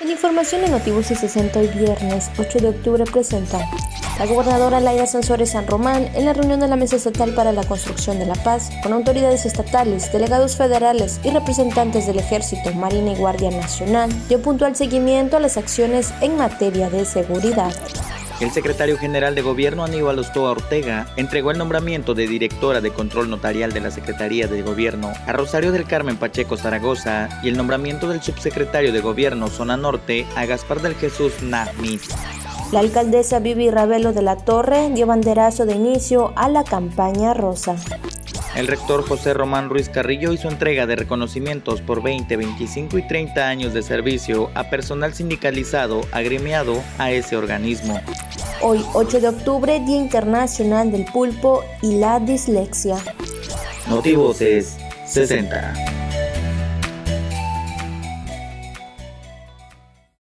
En información de Notibus y 60 hoy viernes 8 de octubre presenta la gobernadora Laida Sansores San Román en la reunión de la Mesa Estatal para la Construcción de la Paz con autoridades estatales, delegados federales y representantes del Ejército, Marina y Guardia Nacional dio puntual seguimiento a las acciones en materia de seguridad. El secretario general de Gobierno Aníbal Ostoa Ortega entregó el nombramiento de directora de control notarial de la Secretaría de Gobierno a Rosario del Carmen Pacheco Zaragoza y el nombramiento del subsecretario de Gobierno Zona Norte a Gaspar del Jesús Nahmit. La alcaldesa Vivi Ravelo de la Torre dio banderazo de inicio a la campaña rosa. El rector José Román Ruiz Carrillo hizo entrega de reconocimientos por 20, 25 y 30 años de servicio a personal sindicalizado agremiado a ese organismo. Hoy, 8 de octubre, Día Internacional del Pulpo y la Dislexia. Motivos es 60.